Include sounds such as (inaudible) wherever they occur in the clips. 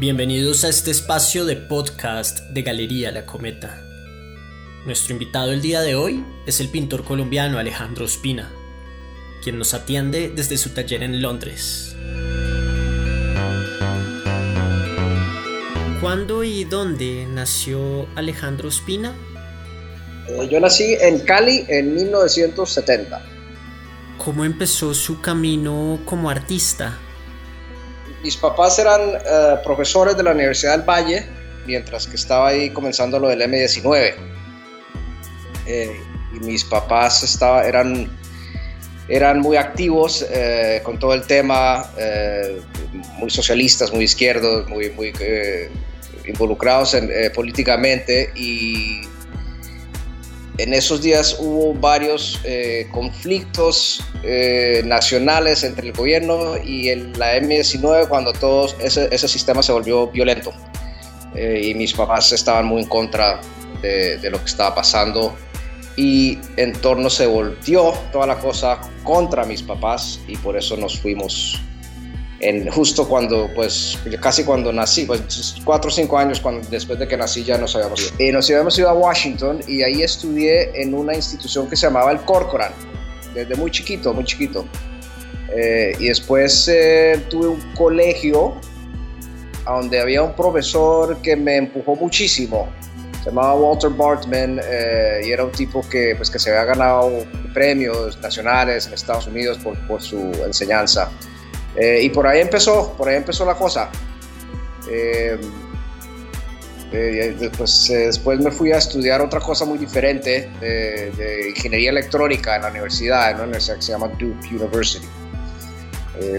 Bienvenidos a este espacio de podcast de Galería La Cometa. Nuestro invitado el día de hoy es el pintor colombiano Alejandro Espina, quien nos atiende desde su taller en Londres. ¿Cuándo y dónde nació Alejandro Espina? Eh, yo nací en Cali en 1970. ¿Cómo empezó su camino como artista? Mis papás eran eh, profesores de la Universidad del Valle, mientras que estaba ahí comenzando lo del M19. Eh, y mis papás estaba, eran, eran muy activos eh, con todo el tema, muy socialistas, muy izquierdos, muy, muy involucrados políticamente y en esos días hubo varios eh, conflictos eh, nacionales entre el gobierno y la M19 cuando todo ese, sistema se volvió violento. Eh, y mis papás estaban muy en contra de, lo que estaba pasando y en torno se volteó toda la cosa contra mis papás y por eso nos fuimos justo cuando, pues, casi cuando nací, pues, cuatro o cinco años cuando, después de que nací ya nos habíamos ido. Y nos habíamos ido a Washington y ahí estudié en una institución que se llamaba el Corcoran, desde muy chiquito, muy chiquito. Eh, y después eh, tuve un colegio donde había un profesor que me empujó muchísimo. Se llamaba Walter Bartman eh, y era un tipo que, pues, que se había ganado premios nacionales en Estados Unidos por, por su enseñanza. Eh, y por ahí empezó, por ahí empezó la cosa. Eh, eh, después me fui a estudiar otra cosa muy diferente de, ingeniería electrónica en la universidad, en una universidad que se llama Duke University.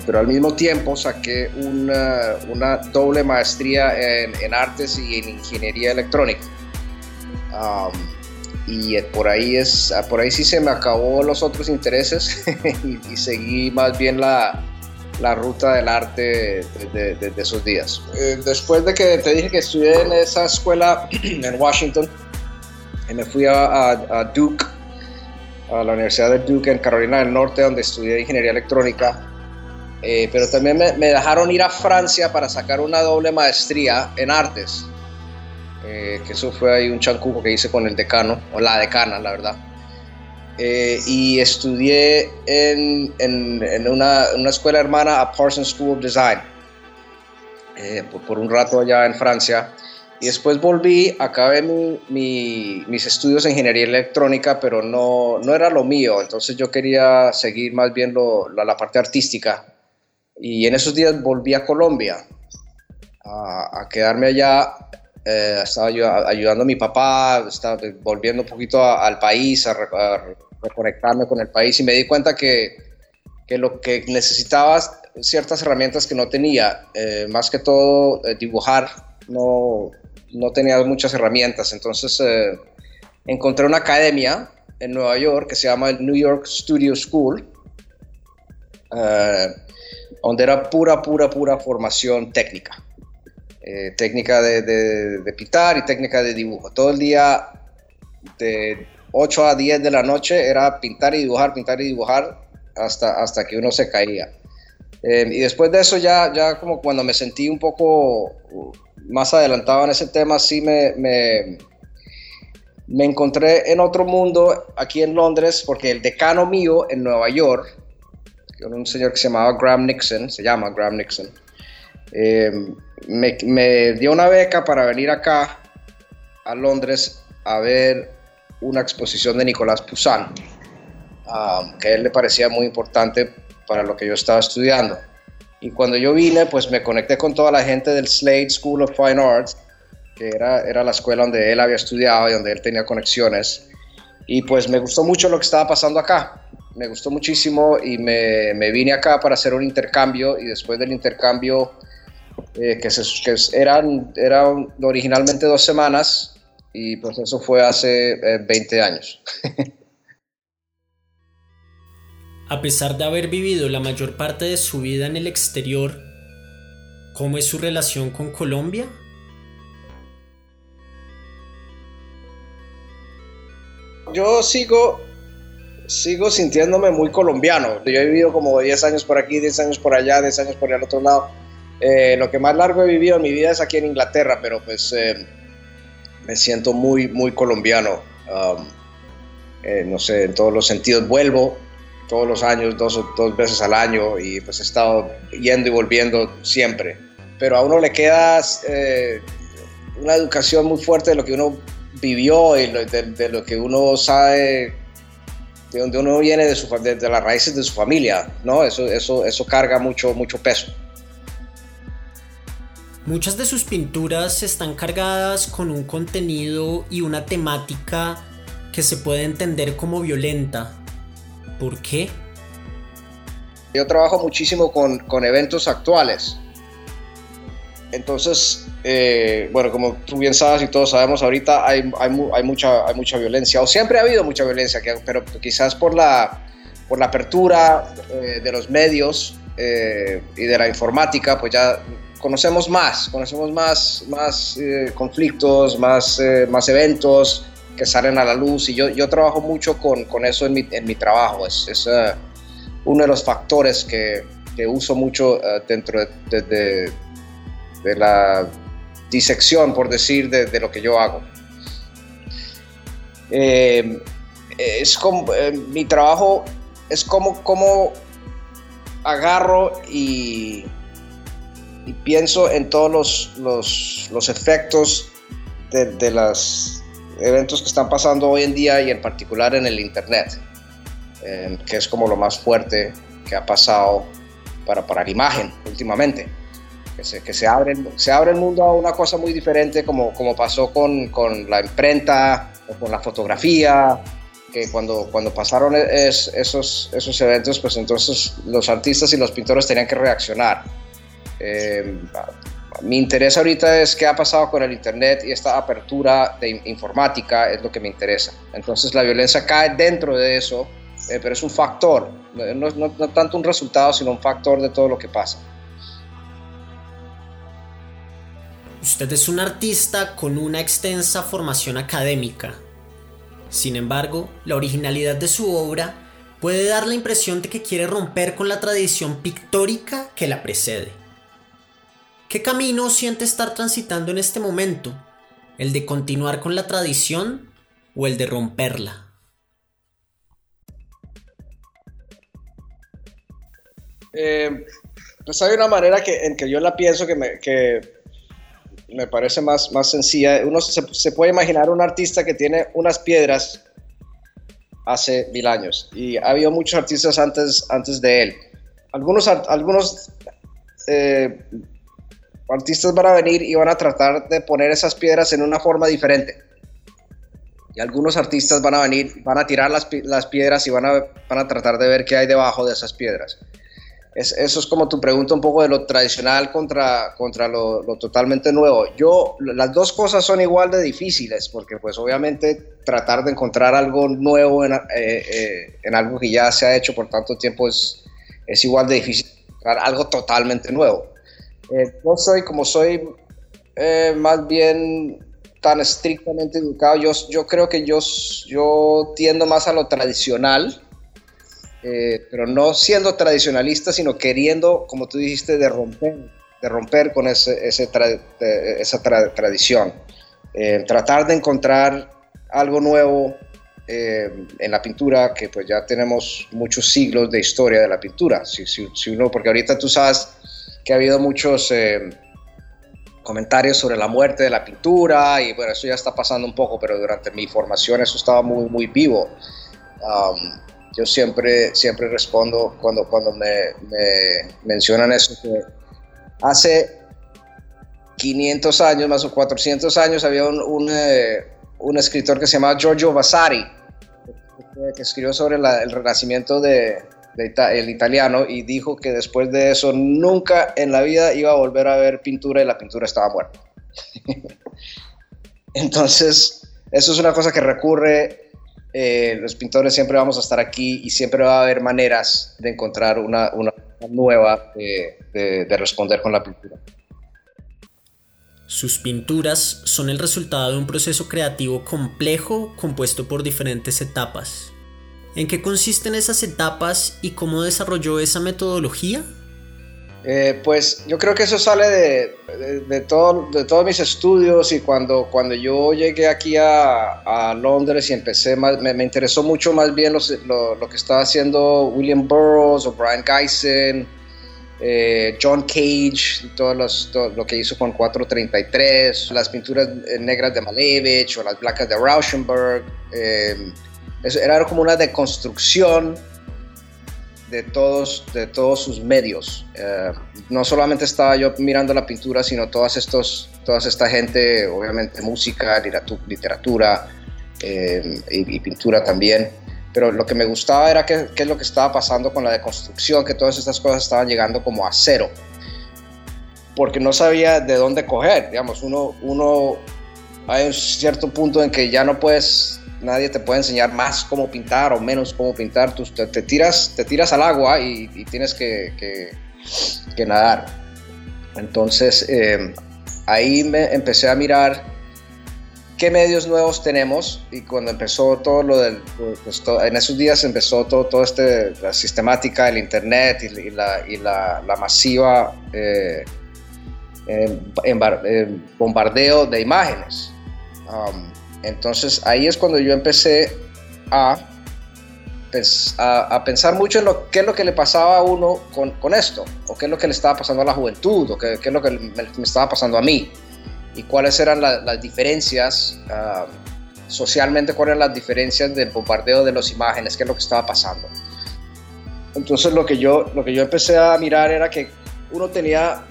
pero al mismo tiempo saqué una, una doble maestría en, en, artes y en ingeniería electrónica. Um, y por ahí, es, por ahí sí se me acabó los otros intereses (laughs) y seguí más bien la, la ruta del arte de, esos días. Eh, después de que te dije que estudié en esa escuela (clears throat) en Washington, y me fui a, Duke, a la Universidad de Duke en Carolina del Norte, donde estudié ingeniería electrónica. Eh, pero también me, dejaron ir a Francia para sacar una doble maestría en artes. Eh, que eso fue ahí un chancuco que hice con el decano, o la decana, la verdad. Eh, y estudié en, en, una, una, escuela hermana a Parsons School of Design eh, por, un rato allá en Francia. Y después volví, acabé mi, mis estudios en ingeniería electrónica, pero no, no, era lo mío, entonces yo quería seguir más bien lo, la, parte artística. Y en esos días volví a Colombia a, a quedarme allá eh, estaba ayudando a mi papá, estaba volviendo un poquito al país, a, a, reconectarme con el país y me di cuenta que, que lo que necesitaba ciertas herramientas que no tenía, eh, más que todo eh, dibujar, no, no, tenía muchas herramientas. Entonces eh, encontré una academia en Nueva York que se llama el New York Studio School, donde era pura, pura, pura formación técnica. Técnica de, de, pintar y técnica de dibujo. Todo el día de 8 a 10 de la noche era pintar y dibujar, pintar y dibujar hasta, hasta que uno se caía. Eh, y después de eso ya, ya como cuando me sentí un poco más adelantado en ese tema, sí me, me, me encontré en otro mundo aquí en Londres, porque el decano mío en Nueva York, un señor que se llamaba Graham Nixon, se llama Graham Nixon, eh, me, dio una beca para venir acá a Londres a ver una exposición de Nicolás Poussin, um, que a él le parecía muy importante para lo que yo estaba estudiando. Y cuando yo vine, pues me conecté con toda la gente del Slade School of Fine Arts, que era, era la escuela donde él había estudiado y donde él tenía conexiones. Y pues me gustó mucho lo que estaba pasando acá. Me gustó muchísimo y me, me vine acá para hacer un intercambio y después del intercambio, eh, que, se, que eran, eran originalmente dos semanas, y pues eso fue hace 20 eh, años. (laughs) A pesar de haber vivido la mayor parte de su vida en el exterior, ¿cómo es su relación con Colombia? Yo sigo, sigo sintiéndome muy colombiano. Yo he vivido como 10 años por aquí, 10 años por allá, 10 años por el otro lado. Eh, lo que más largo he vivido en mi vida es aquí en Inglaterra, pero pues eh, me siento muy, muy colombiano. Um, eh, no sé, en todos los sentidos. Vuelvo todos los años, dos, dos veces al año, y pues he estado yendo y volviendo siempre. Pero a uno le queda una educación muy fuerte de lo que uno vivió y de, lo que uno sabe de donde uno viene de, su, de, las raíces de su familia, ¿no? Eso, eso, eso carga mucho, mucho peso. Muchas de sus pinturas están cargadas con un contenido y una temática que se puede entender como violenta. ¿Por qué? Yo trabajo muchísimo con, con eventos actuales. Entonces, eh, bueno, como tú bien sabes y todos sabemos, ahorita hay, hay, hay, mucha, hay mucha violencia, o siempre ha habido mucha violencia, pero quizás por la, por la apertura eh, de los medios eh, y de la informática, pues ya conocemos más, conocemos más, más eh, conflictos, más, eh, más eventos que salen a la luz y yo, yo trabajo mucho con, con eso en mi, en mi, trabajo, es, es uh, uno de los factores que, que uso mucho dentro de, de, la disección, por decir, de, lo que yo hago. Eh, es como, eh, mi trabajo es como, como agarro y y pienso en todos los, los, los efectos de, de, los eventos que están pasando hoy en día y en particular en el Internet, que es como lo más fuerte que ha pasado para, para la imagen últimamente. Que se, que se, abre, se abre el mundo a una cosa muy diferente como, como pasó con, con la imprenta o con la fotografía, que cuando, cuando pasaron es, esos, esos eventos, pues entonces los artistas y los pintores tenían que reaccionar eh, mi interés ahorita es qué ha pasado con el Internet y esta apertura de informática es lo que me interesa. Entonces la violencia cae dentro de eso, eh, pero es un factor, no, no, no tanto un resultado, sino un factor de todo lo que pasa. Usted es un artista con una extensa formación académica. Sin embargo, la originalidad de su obra puede dar la impresión de que quiere romper con la tradición pictórica que la precede. ¿Qué camino siente estar transitando en este momento? ¿El de continuar con la tradición o el de romperla? Eh, pues hay una manera que, en que yo la pienso que me, que me parece más, más sencilla. Uno se, puede imaginar un artista que tiene unas piedras hace mil años y ha habido muchos artistas antes, antes de él. Algunos, algunos eh, artistas van a venir y van a tratar de poner esas piedras en una forma diferente. Y algunos artistas van a venir, van a tirar las, piedras y van a, tratar de ver qué hay debajo de esas piedras. Es, eso es como tu pregunta un poco de lo tradicional contra, contra lo, lo, totalmente nuevo. Yo, las dos cosas son igual de difíciles, porque pues obviamente tratar de encontrar algo nuevo en, eh, eh, en algo que ya se ha hecho por tanto tiempo es, es igual de difícil, algo totalmente nuevo. Eh, yo soy, como soy eh, más bien tan estrictamente educado, yo, yo creo que yo, yo tiendo más a lo tradicional, eh, pero no siendo tradicionalista, sino queriendo, como tú dijiste, de romper, de romper con ese, ese esa tra tradición. Eh, tratar de encontrar algo nuevo en la pintura, que pues ya tenemos muchos siglos de historia de la pintura. Si, si, si uno, porque ahorita tú sabes que ha habido muchos eh, comentarios sobre la muerte de la pintura y bueno, eso ya está pasando un poco, pero durante mi formación eso estaba muy, muy vivo. Um, yo siempre, siempre respondo cuando, cuando me, me, mencionan eso, que hace 500 años más o 400 años había un, un, eh, un escritor que se llamaba Giorgio Vasari, que escribió sobre la, el renacimiento de, el italiano y dijo que después de eso nunca en la vida iba a volver a ver pintura y la pintura estaba muerta. (laughs) Entonces, eso es una cosa que recurre, eh, los pintores siempre vamos a estar aquí y siempre va a haber maneras de encontrar una, una nueva de, de, de responder con la pintura. Sus pinturas son el resultado de un proceso creativo complejo compuesto por diferentes etapas. ¿En qué consisten esas etapas y cómo desarrolló esa metodología? Eh, pues yo creo que eso sale de, de, todo, de todos mis estudios y cuando, cuando yo llegué aquí a, a Londres y empecé, me, me, interesó mucho más bien lo, lo, que estaba haciendo William Burroughs o Brian Geisen, eh, John Cage, todo, los, lo que hizo con 433, las pinturas negras de Malevich o las placas de Rauschenberg. Eh, era como una deconstrucción de todos, de todos sus medios. Eh, no solamente estaba yo mirando la pintura, sino todas estos, toda esta gente, obviamente música, literatura eh, y, pintura también. Pero lo que me gustaba era qué, es lo que estaba pasando con la deconstrucción, que todas estas cosas estaban llegando como a cero. Porque no sabía de dónde coger. Digamos, uno, uno hay un cierto punto en que ya no puedes nadie te puede enseñar más cómo pintar o menos cómo pintar. Tú te, tiras, te tiras al agua y, tienes que, que, nadar. Entonces em, ahí me empecé a mirar qué medios nuevos tenemos y cuando empezó todo lo del, pues, en esos días empezó todo, todo este, la sistemática del internet y, la, y la, la, masiva eh, bombardeo de imágenes. Um, entonces ahí es cuando yo empecé a, a, pensar mucho en lo, qué es lo que le pasaba a uno con, con, esto, o qué es lo que le estaba pasando a la juventud, o qué, qué es lo que me, estaba pasando a mí, y cuáles eran las diferencias, uh, socialmente, cuáles eran las diferencias del bombardeo de las imágenes, qué es lo que estaba pasando. Entonces lo que yo, lo que yo empecé a mirar era que uno tenía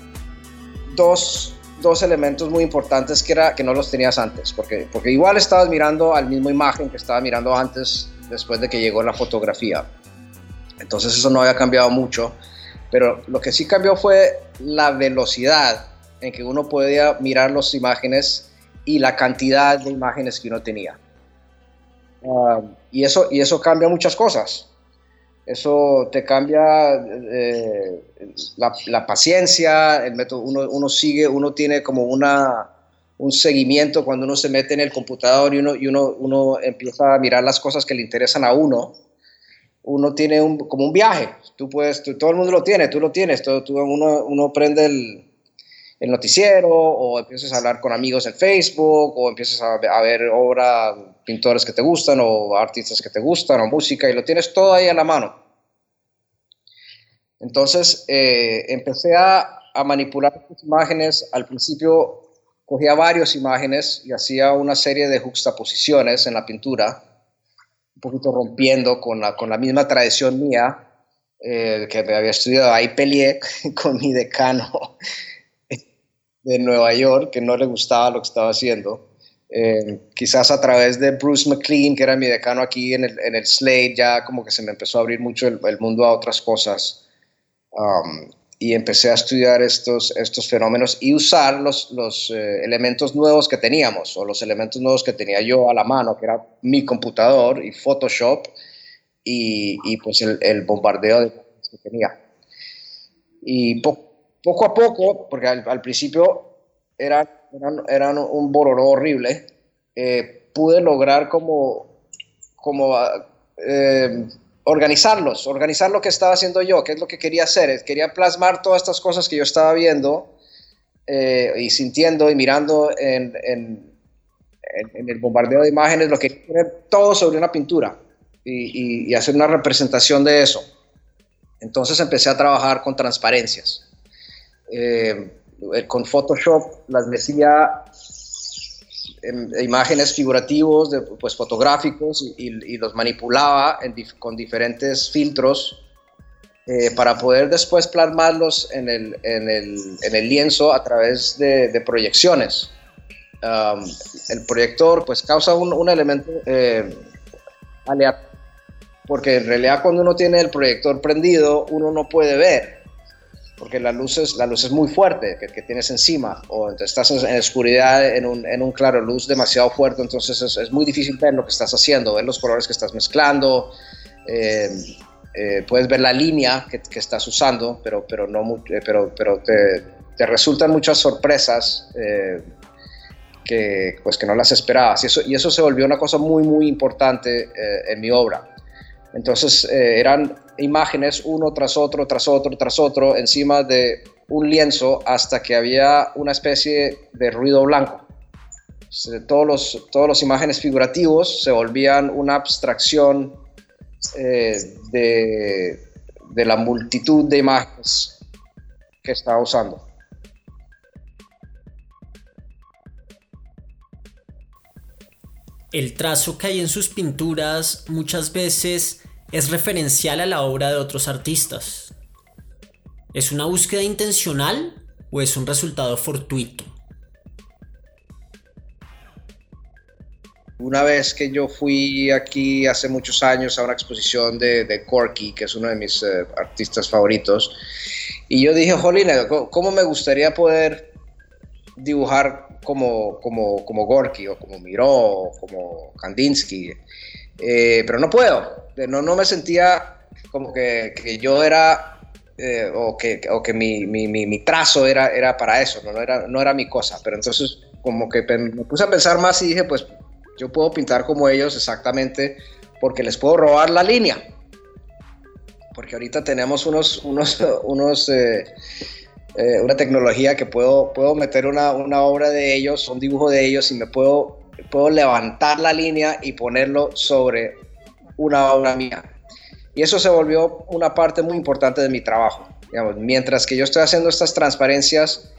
dos dos elementos muy importantes que, era, que no los tenías antes, porque, porque igual estabas mirando al mismo imagen que estaba mirando antes, después de que llegó la fotografía. Entonces eso no había cambiado mucho, pero lo que sí cambió fue la velocidad en que uno podía mirar las imágenes y la cantidad de imágenes que uno tenía. Ah, y, eso, y eso cambia muchas cosas eso te cambia eh, la, paciencia, el método, uno, uno, sigue, uno tiene como una, un seguimiento cuando uno se mete en el computador y uno, y uno, uno empieza a mirar las cosas que le interesan a uno. Uno tiene un, como un viaje, tú puedes, todo el mundo lo tiene, tú lo tienes, todo, tú, uno, uno prende el, el noticiero o empiezas a hablar con amigos en Facebook o empiezas a, ver obras, pintores que te gustan o artistas que te gustan o música y lo tienes todo ahí a la mano. Entonces eh, empecé a, a manipular imágenes. Al principio cogía varias imágenes y hacía una serie de juxtaposiciones en la pintura, un poquito rompiendo con la, con la misma tradición mía eh, que había estudiado. Ahí peleé (laughs) con mi decano de Nueva York que no le gustaba lo que estaba haciendo. Eh, quizás a través de Bruce McLean, que era mi decano aquí en el, en el Slade, ya como que se me empezó a abrir mucho el, mundo a otras cosas. Um, y empecé a estudiar estos, estos fenómenos y usar los, los eh, elementos nuevos que teníamos o los elementos nuevos que tenía yo a la mano, que era mi computador y Photoshop y, y pues el, bombardeo de que tenía. Y poco poco a poco, porque al, principio eran, eran, un bororo horrible, eh, pude lograr como, como eh, organizarlos, organizar lo que estaba haciendo yo, qué es lo que quería hacer. Quería plasmar todas estas cosas que yo estaba viendo eh, y sintiendo y mirando en, en, el bombardeo de imágenes, lo que poner todo sobre una pintura y, y hacer una representación de eso. Entonces empecé a trabajar con transparencias. Eh, con Photoshop las decía en, imágenes figurativos, de, pues fotográficos, y, los manipulaba con diferentes filtros eh, para poder después plasmarlos en el, en el, en el lienzo a través de, proyecciones. Um, el proyector pues causa un, un elemento eh, aleatorio, porque en realidad cuando uno tiene el proyector prendido uno no puede ver porque la luz es, la luz es muy fuerte que, que tienes encima, o estás en, oscuridad en un, en un, claro luz demasiado fuerte, entonces es, es, muy difícil ver lo que estás haciendo, ver los colores que estás mezclando, eh, eh, puedes ver la línea que, que, estás usando, pero, pero, no, eh, pero, pero te, te resultan muchas sorpresas que, pues, que no las esperabas, y eso, y eso se volvió una cosa muy, muy importante en mi obra. Entonces eran imágenes uno tras otro, tras otro, tras otro, encima de un lienzo hasta que había una especie de ruido blanco. Todos los, imágenes figurativos se volvían una abstracción eh, de, de la multitud de imágenes que estaba usando. El trazo que hay en sus pinturas muchas veces es referencial a la obra de otros artistas. ¿Es una búsqueda intencional o es un resultado fortuito? Una vez que yo fui aquí hace muchos años a una exposición de, de Corky, que es uno de mis eh, artistas favoritos, y yo dije, jolín, ¿cómo me gustaría poder dibujar como, como, como Gorky o como Miró o como Kandinsky? Eh, pero no puedo, no, no me sentía como que, que yo era eh, o que, o que mi, mi, mi, trazo era, era para eso, ¿no? No, era, no era mi cosa. Pero entonces como que me puse a pensar más y dije, pues yo puedo pintar como ellos exactamente porque les puedo robar la línea. Porque ahorita tenemos unos, unos, (laughs) unos eh, eh, una tecnología que puedo, puedo meter una, una, obra de ellos, un dibujo de ellos y me puedo, puedo levantar la línea y ponerlo sobre una obra mía. Y eso se volvió una parte muy importante de mi trabajo. mientras que yo estoy haciendo estas transparencias,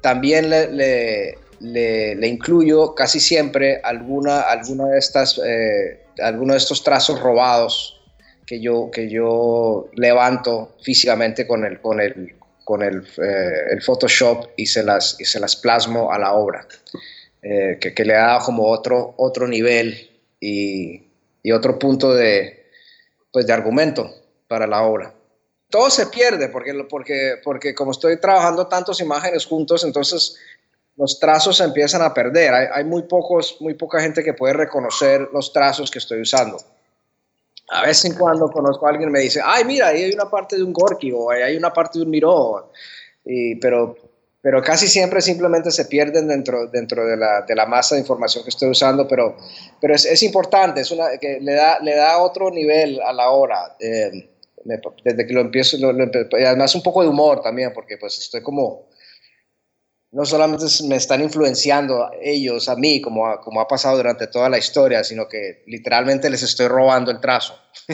también le, le, incluyo casi siempre alguna, alguna de estas, eh, alguno de estos trazos robados que yo, que yo levanto físicamente con el, con el, con el, eh, el Photoshop y se, las, y se las plasmo a la obra, eh, que, que, le da como otro, otro nivel y, y, otro punto de, pues de argumento para la obra. Todo se pierde porque, porque, porque como estoy trabajando tantas imágenes juntos, entonces los trazos se empiezan a perder. Hay, muy, pocos, muy poca gente que puede reconocer los trazos que estoy usando. A vez en cuando conozco a alguien y me dice, ay, mira, ahí hay una parte de un Gorky o ahí hay una parte de un Miró. Y, pero, pero casi siempre simplemente se pierden dentro, dentro de, la, de la masa de información que estoy usando, pero, pero es, es importante, es una, que le, da, le da otro nivel a la hora. Eh, desde que lo empiezo, y además un poco de humor también, porque pues estoy como no solamente me están influenciando ellos a mí, como ha, como ha pasado durante toda la historia, sino que literalmente les estoy robando el trazo. (laughs)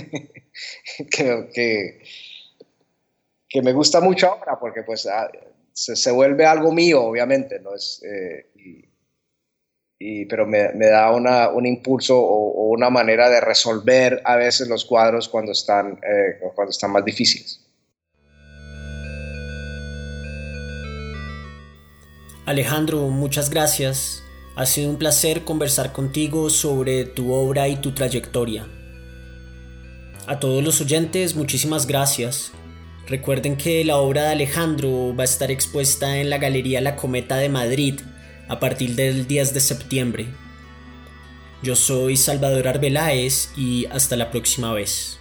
que, que, me gusta mucho ahora porque pues ah, se, vuelve algo mío, obviamente, ¿no? Es, eh, y, pero me, me da una, un impulso o, una manera de resolver a veces los cuadros cuando están, eh, cuando están más difíciles. Alejandro, muchas gracias. Ha sido un placer conversar contigo sobre tu obra y tu trayectoria. A todos los oyentes, muchísimas gracias. Recuerden que la obra de Alejandro va a estar expuesta en la Galería La Cometa de Madrid a partir del 10 de septiembre. Yo soy Salvador Arbeláez y hasta la próxima vez.